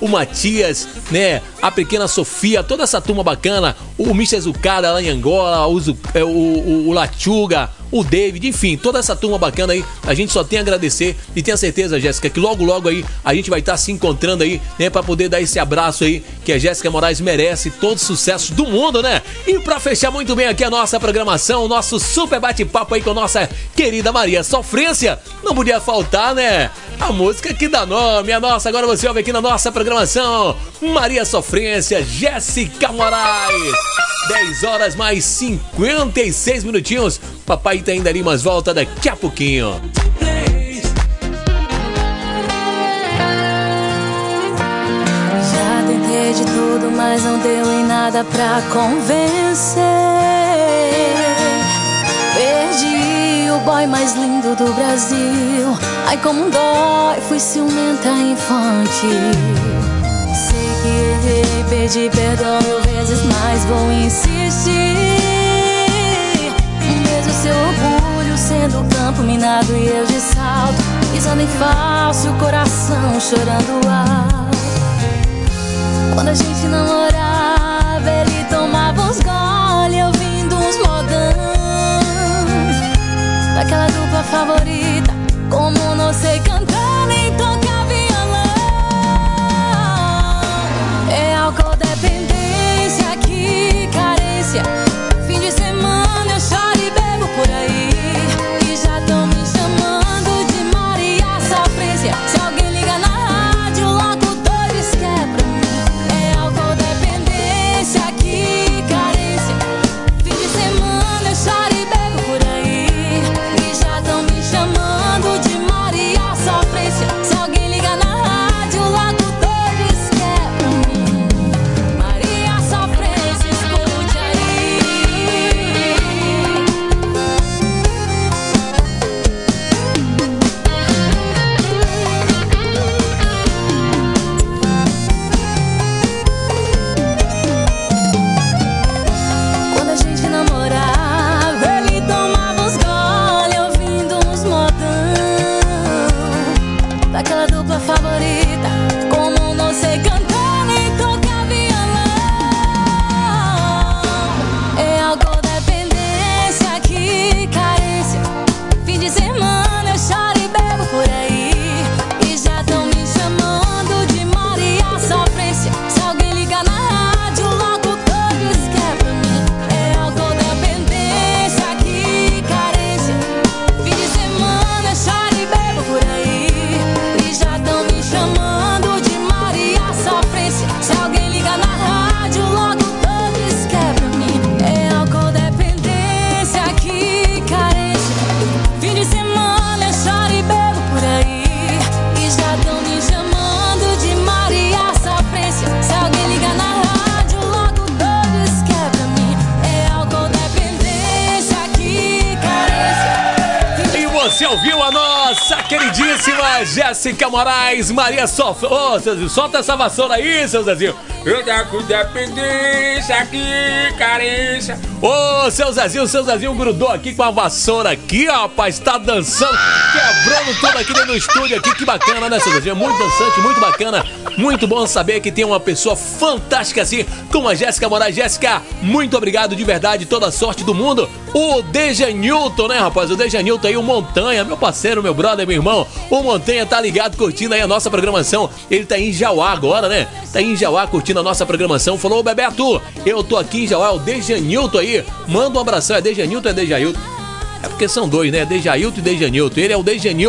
Speaker 1: o Matias, né? A pequena Sofia, toda essa turma bacana, o Mr. Zucada lá em Angola, o, o, o, o Lachuga, o David, enfim, toda essa turma bacana aí. A gente só tem a agradecer e tenha certeza, Jéssica, que logo, logo aí a gente vai estar tá se encontrando aí, né, para poder dar esse abraço aí que a Jéssica Moraes merece, todo sucesso do mundo, né? E para fechar muito bem aqui a nossa programação, o nosso super bate-papo aí com a nossa querida Maria Sofrência, não podia faltar, né? A música que dá nome, a nossa, agora você ouve aqui na nossa programação, Maria Sofrência, Jéssica Moraes. 10 horas mais 56 minutinhos. Papai tá indo ali, mas volta daqui a pouquinho.
Speaker 5: Já tentei de tudo, mas não deu em nada pra convencer. Boy mais lindo do Brasil. Ai, como dói, fui ciumenta infantil que errei, pedi perdão mil vezes, mas vou insistir. Mesmo seu orgulho sendo campo minado e eu de salto, pisando em falso, o coração chorando alto. Quando a gente namorava, Daquela dupla favorita,
Speaker 1: Jéssica Moraes, Maria Sofia. Ô, Zezinho, solta essa vassoura aí, seu Zezinho.
Speaker 7: Eu da com dependência aqui, carência.
Speaker 1: Ô, seu Zezinho, seu Zezinho grudou aqui com a vassoura aqui, ó, rapaz. Tá dançando, quebrando tudo aqui dentro do estúdio aqui. Que bacana, né, seu Zezinho? Muito dançante, muito bacana. Muito bom saber que tem uma pessoa fantástica assim, como a Jéssica Moraes. Jéssica, muito obrigado de verdade, toda a sorte do mundo. O Deja Newton, né, rapaz? O Deja Newton aí, o Montanha, meu parceiro, meu brother, meu irmão. O Montanha tá ligado, curtindo aí a nossa programação. Ele tá em Jauá agora, né? Tá em Jauá curtindo a nossa programação. Falou, Bebeto, eu tô aqui em Jauá, o Deja Newton aí. Manda um abração, é Deja Newton é Dejailton? É porque são dois, né? Dejailton e Dejanilton. Ele é o Dejanilton.